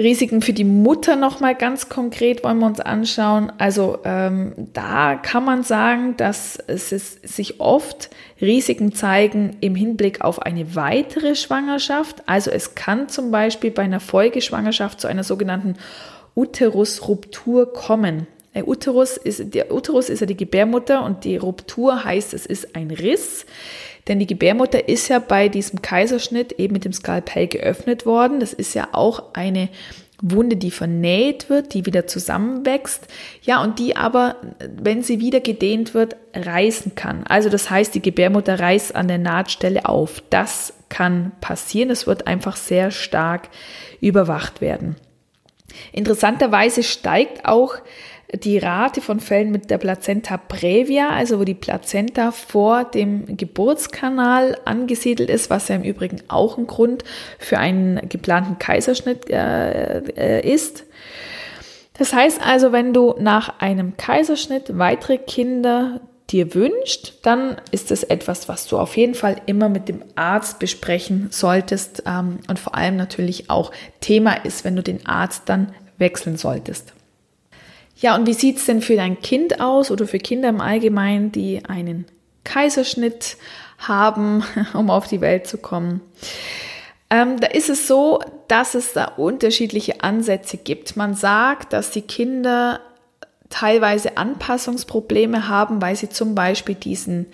Risiken für die Mutter nochmal ganz konkret wollen wir uns anschauen. Also ähm, da kann man sagen, dass es sich oft Risiken zeigen im Hinblick auf eine weitere Schwangerschaft. Also es kann zum Beispiel bei einer Folgeschwangerschaft zu einer sogenannten Uterusruptur kommen. Der Uterus ist, der Uterus ist ja die Gebärmutter und die Ruptur heißt, es ist ein Riss. Denn die Gebärmutter ist ja bei diesem Kaiserschnitt eben mit dem Skalpell geöffnet worden. Das ist ja auch eine Wunde, die vernäht wird, die wieder zusammenwächst, ja, und die aber, wenn sie wieder gedehnt wird, reißen kann. Also das heißt, die Gebärmutter reißt an der Nahtstelle auf. Das kann passieren. Es wird einfach sehr stark überwacht werden. Interessanterweise steigt auch die Rate von Fällen mit der Plazenta previa, also wo die Plazenta vor dem Geburtskanal angesiedelt ist, was ja im Übrigen auch ein Grund für einen geplanten Kaiserschnitt äh, äh, ist. Das heißt also, wenn du nach einem Kaiserschnitt weitere Kinder dir wünscht, dann ist das etwas, was du auf jeden Fall immer mit dem Arzt besprechen solltest ähm, und vor allem natürlich auch Thema ist, wenn du den Arzt dann wechseln solltest. Ja, und wie sieht es denn für dein Kind aus oder für Kinder im Allgemeinen, die einen Kaiserschnitt haben, um auf die Welt zu kommen? Ähm, da ist es so, dass es da unterschiedliche Ansätze gibt. Man sagt, dass die Kinder teilweise Anpassungsprobleme haben, weil sie zum Beispiel diesen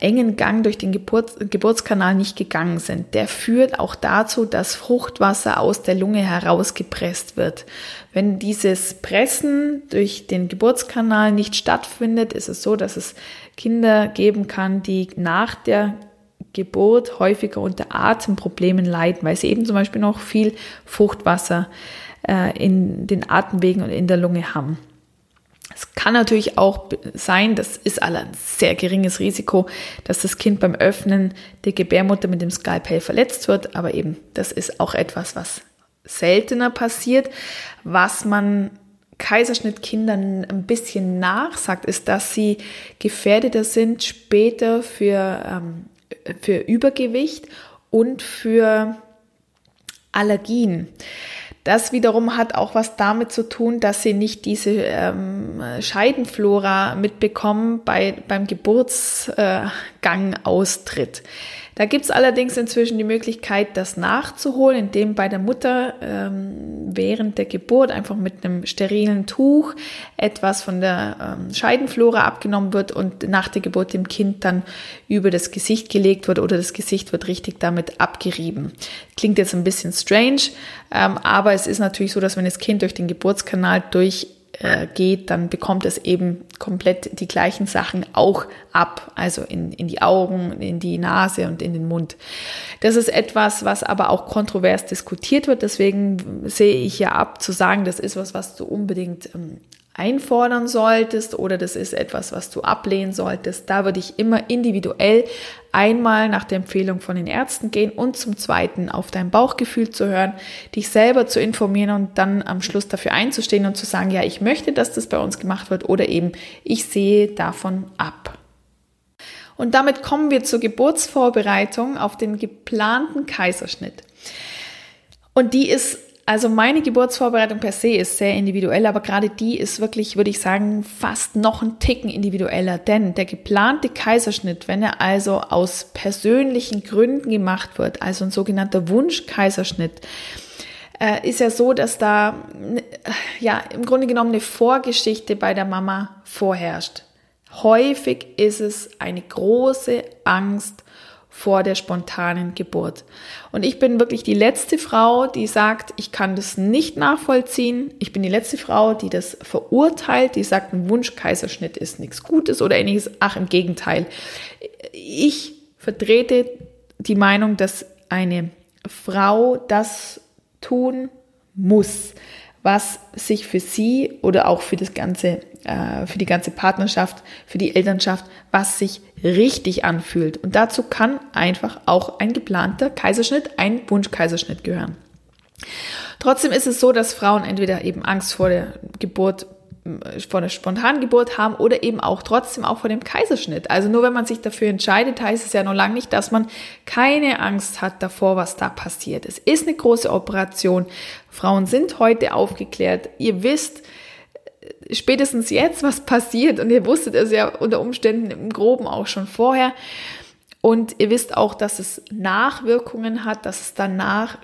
engen Gang durch den Geburts Geburtskanal nicht gegangen sind. Der führt auch dazu, dass Fruchtwasser aus der Lunge herausgepresst wird. Wenn dieses Pressen durch den Geburtskanal nicht stattfindet, ist es so, dass es Kinder geben kann, die nach der Geburt häufiger unter Atemproblemen leiden, weil sie eben zum Beispiel noch viel Fruchtwasser äh, in den Atemwegen und in der Lunge haben. Es kann natürlich auch sein, das ist alle ein sehr geringes Risiko, dass das Kind beim Öffnen der Gebärmutter mit dem Skalpell verletzt wird, aber eben das ist auch etwas, was seltener passiert. Was man Kaiserschnittkindern ein bisschen nachsagt, ist, dass sie gefährdeter sind später für, ähm, für Übergewicht und für Allergien. Das wiederum hat auch was damit zu tun, dass sie nicht diese ähm, Scheidenflora mitbekommen bei, beim Geburtsgang äh, austritt. Da gibt's allerdings inzwischen die Möglichkeit, das nachzuholen, indem bei der Mutter ähm, während der Geburt einfach mit einem sterilen Tuch etwas von der ähm, Scheidenflora abgenommen wird und nach der Geburt dem Kind dann über das Gesicht gelegt wird oder das Gesicht wird richtig damit abgerieben. Klingt jetzt ein bisschen strange, ähm, aber es ist natürlich so, dass wenn das Kind durch den Geburtskanal durch äh, geht, dann bekommt es eben komplett die gleichen Sachen auch ab, also in, in die Augen, in die Nase und in den Mund. Das ist etwas, was aber auch kontrovers diskutiert wird, deswegen sehe ich ja ab zu sagen, das ist was, was du unbedingt ähm, einfordern solltest oder das ist etwas, was du ablehnen solltest. Da würde ich immer individuell einmal nach der Empfehlung von den Ärzten gehen und zum Zweiten auf dein Bauchgefühl zu hören, dich selber zu informieren und dann am Schluss dafür einzustehen und zu sagen, ja, ich möchte, dass das bei uns gemacht wird oder eben ich sehe davon ab. Und damit kommen wir zur Geburtsvorbereitung auf den geplanten Kaiserschnitt. Und die ist also meine Geburtsvorbereitung per se ist sehr individuell, aber gerade die ist wirklich, würde ich sagen, fast noch ein Ticken individueller. Denn der geplante Kaiserschnitt, wenn er also aus persönlichen Gründen gemacht wird, also ein sogenannter Wunschkaiserschnitt, äh, ist ja so, dass da ja im Grunde genommen eine Vorgeschichte bei der Mama vorherrscht. Häufig ist es eine große Angst vor der spontanen Geburt. Und ich bin wirklich die letzte Frau, die sagt, ich kann das nicht nachvollziehen. Ich bin die letzte Frau, die das verurteilt, die sagt, ein Wunschkaiserschnitt ist nichts Gutes oder ähnliches. Ach, im Gegenteil. Ich vertrete die Meinung, dass eine Frau das tun muss, was sich für sie oder auch für das ganze, äh, für die ganze Partnerschaft, für die Elternschaft, was sich richtig anfühlt. Und dazu kann einfach auch ein geplanter Kaiserschnitt, ein Wunschkaiserschnitt gehören. Trotzdem ist es so, dass Frauen entweder eben Angst vor der Geburt vor der Spontangeburt haben oder eben auch trotzdem auch vor dem Kaiserschnitt. Also nur wenn man sich dafür entscheidet, heißt es ja noch lange nicht, dass man keine Angst hat davor, was da passiert. Es ist eine große Operation. Frauen sind heute aufgeklärt. Ihr wisst äh, spätestens jetzt, was passiert und ihr wusstet es ja unter Umständen im Groben auch schon vorher. Und ihr wisst auch, dass es Nachwirkungen hat, dass es danach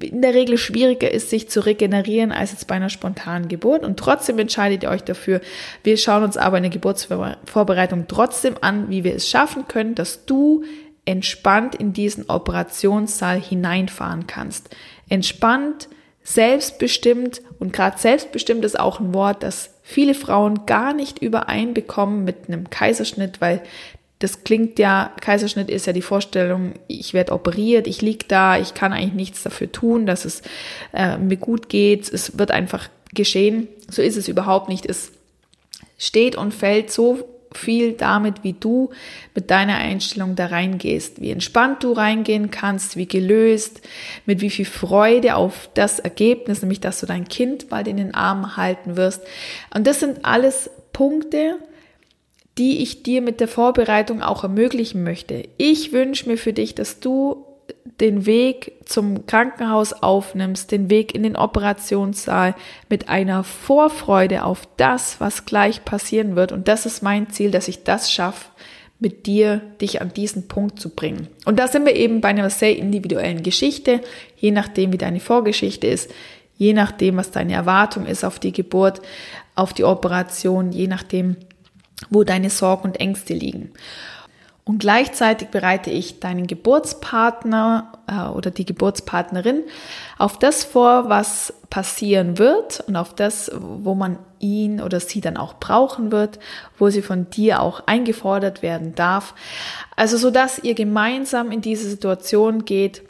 in der Regel schwieriger ist, sich zu regenerieren als jetzt bei einer spontanen Geburt. Und trotzdem entscheidet ihr euch dafür. Wir schauen uns aber in der Geburtsvorbereitung trotzdem an, wie wir es schaffen können, dass du entspannt in diesen Operationssaal hineinfahren kannst. Entspannt, selbstbestimmt und gerade selbstbestimmt ist auch ein Wort, das viele Frauen gar nicht übereinbekommen mit einem Kaiserschnitt, weil das klingt ja, Kaiserschnitt ist ja die Vorstellung, ich werde operiert, ich lieg da, ich kann eigentlich nichts dafür tun, dass es äh, mir gut geht, es wird einfach geschehen. So ist es überhaupt nicht. Es steht und fällt so viel damit, wie du mit deiner Einstellung da reingehst, wie entspannt du reingehen kannst, wie gelöst, mit wie viel Freude auf das Ergebnis, nämlich dass du dein Kind bald in den Armen halten wirst. Und das sind alles Punkte, die ich dir mit der Vorbereitung auch ermöglichen möchte. Ich wünsche mir für dich, dass du den Weg zum Krankenhaus aufnimmst, den Weg in den Operationssaal mit einer Vorfreude auf das, was gleich passieren wird. Und das ist mein Ziel, dass ich das schaffe, mit dir dich an diesen Punkt zu bringen. Und da sind wir eben bei einer sehr individuellen Geschichte, je nachdem, wie deine Vorgeschichte ist, je nachdem, was deine Erwartung ist auf die Geburt, auf die Operation, je nachdem, wo deine Sorgen und Ängste liegen. Und gleichzeitig bereite ich deinen Geburtspartner äh, oder die Geburtspartnerin auf das vor, was passieren wird und auf das, wo man ihn oder sie dann auch brauchen wird, wo sie von dir auch eingefordert werden darf. Also so dass ihr gemeinsam in diese Situation geht,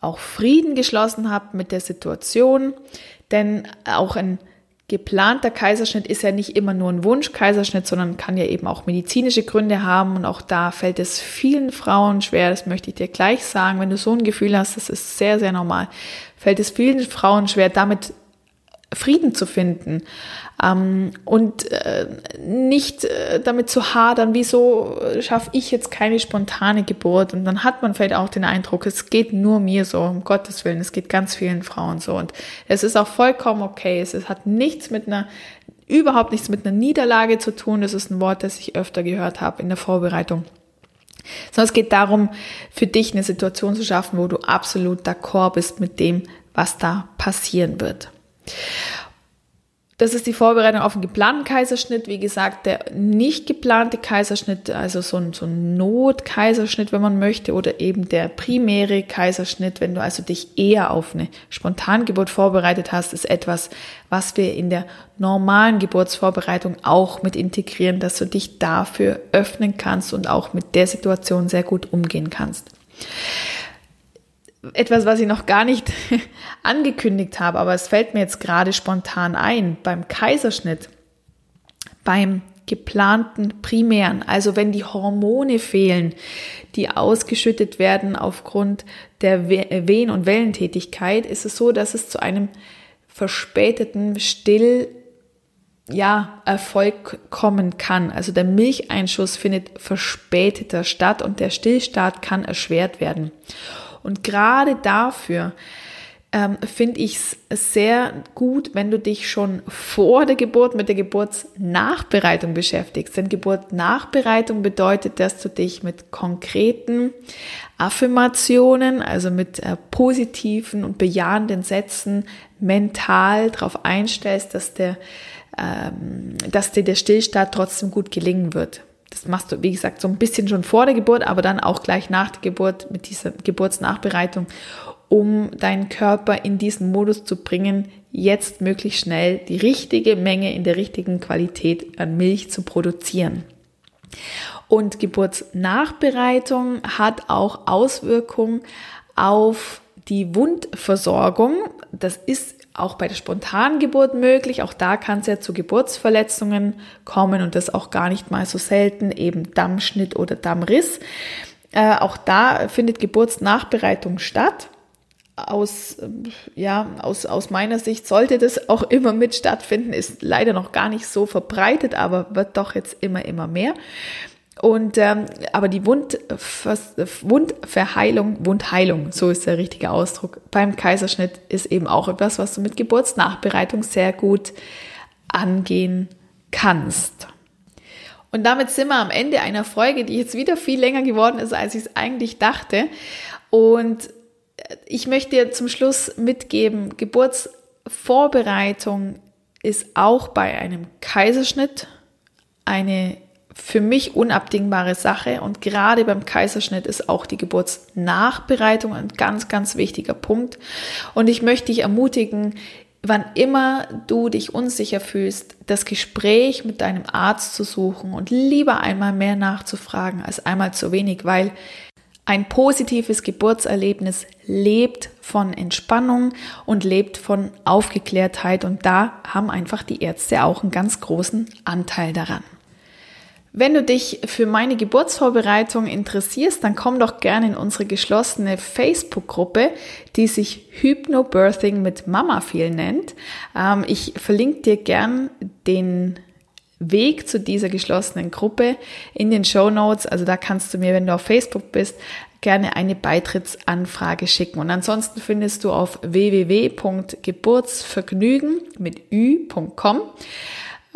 auch Frieden geschlossen habt mit der Situation, denn auch ein geplanter Kaiserschnitt ist ja nicht immer nur ein Wunsch-Kaiserschnitt, sondern kann ja eben auch medizinische Gründe haben. Und auch da fällt es vielen Frauen schwer, das möchte ich dir gleich sagen. Wenn du so ein Gefühl hast, das ist sehr, sehr normal, fällt es vielen Frauen schwer, damit Frieden zu finden ähm, und äh, nicht äh, damit zu hadern, wieso schaffe ich jetzt keine spontane Geburt? Und dann hat man vielleicht auch den Eindruck, es geht nur mir so, um Gottes Willen, es geht ganz vielen Frauen so. Und es ist auch vollkommen okay, es, es hat nichts mit einer überhaupt nichts mit einer Niederlage zu tun, das ist ein Wort, das ich öfter gehört habe in der Vorbereitung. Sondern es geht darum, für dich eine Situation zu schaffen, wo du absolut d'accord bist mit dem, was da passieren wird. Das ist die Vorbereitung auf einen geplanten Kaiserschnitt. Wie gesagt, der nicht geplante Kaiserschnitt, also so ein, so ein Notkaiserschnitt, wenn man möchte, oder eben der primäre Kaiserschnitt, wenn du also dich eher auf eine Spontangeburt vorbereitet hast, ist etwas, was wir in der normalen Geburtsvorbereitung auch mit integrieren, dass du dich dafür öffnen kannst und auch mit der Situation sehr gut umgehen kannst etwas, was ich noch gar nicht angekündigt habe, aber es fällt mir jetzt gerade spontan ein, beim Kaiserschnitt, beim geplanten primären, also wenn die Hormone fehlen, die ausgeschüttet werden aufgrund der Wehen- und Wellentätigkeit, ist es so, dass es zu einem verspäteten Still ja, Erfolg kommen kann. Also der Milcheinschuss findet verspäteter statt und der Stillstart kann erschwert werden. Und gerade dafür ähm, finde ich es sehr gut, wenn du dich schon vor der Geburt mit der Geburtsnachbereitung beschäftigst. Denn Geburtnachbereitung bedeutet, dass du dich mit konkreten Affirmationen, also mit äh, positiven und bejahenden Sätzen mental darauf einstellst, dass der ähm, dass dir der Stillstart trotzdem gut gelingen wird. Das machst du, wie gesagt, so ein bisschen schon vor der Geburt, aber dann auch gleich nach der Geburt mit dieser Geburtsnachbereitung, um deinen Körper in diesen Modus zu bringen, jetzt möglichst schnell die richtige Menge in der richtigen Qualität an Milch zu produzieren. Und Geburtsnachbereitung hat auch Auswirkungen auf die Wundversorgung. Das ist auch bei der spontanen Geburt möglich. Auch da kann es ja zu Geburtsverletzungen kommen und das auch gar nicht mal so selten, eben Dammschnitt oder Dammriss. Äh, auch da findet Geburtsnachbereitung statt. Aus, ja, aus, aus meiner Sicht sollte das auch immer mit stattfinden, ist leider noch gar nicht so verbreitet, aber wird doch jetzt immer, immer mehr. Und ähm, aber die Wund, Wundverheilung, Wundheilung, so ist der richtige Ausdruck, beim Kaiserschnitt ist eben auch etwas, was du mit Geburtsnachbereitung sehr gut angehen kannst. Und damit sind wir am Ende einer Folge, die jetzt wieder viel länger geworden ist, als ich es eigentlich dachte. Und ich möchte dir zum Schluss mitgeben, Geburtsvorbereitung ist auch bei einem Kaiserschnitt eine für mich unabdingbare Sache und gerade beim Kaiserschnitt ist auch die Geburtsnachbereitung ein ganz, ganz wichtiger Punkt. Und ich möchte dich ermutigen, wann immer du dich unsicher fühlst, das Gespräch mit deinem Arzt zu suchen und lieber einmal mehr nachzufragen als einmal zu wenig, weil ein positives Geburtserlebnis lebt von Entspannung und lebt von Aufgeklärtheit und da haben einfach die Ärzte auch einen ganz großen Anteil daran. Wenn du dich für meine Geburtsvorbereitung interessierst, dann komm doch gerne in unsere geschlossene Facebook-Gruppe, die sich Hypnobirthing mit Mama viel nennt. Ähm, ich verlinke dir gern den Weg zu dieser geschlossenen Gruppe in den Show Notes. Also da kannst du mir, wenn du auf Facebook bist, gerne eine Beitrittsanfrage schicken. Und ansonsten findest du auf www.geburtsvergnügen mit ü.com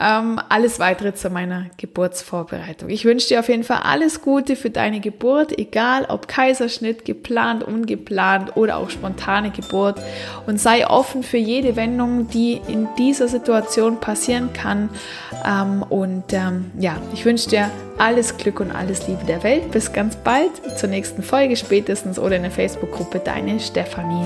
ähm, alles weitere zu meiner Geburtsvorbereitung. Ich wünsche dir auf jeden Fall alles Gute für deine Geburt, egal ob Kaiserschnitt, geplant, ungeplant oder auch spontane Geburt. Und sei offen für jede Wendung, die in dieser Situation passieren kann. Ähm, und ähm, ja, ich wünsche dir alles Glück und alles Liebe der Welt. Bis ganz bald zur nächsten Folge spätestens oder in der Facebook-Gruppe Deine Stefanie.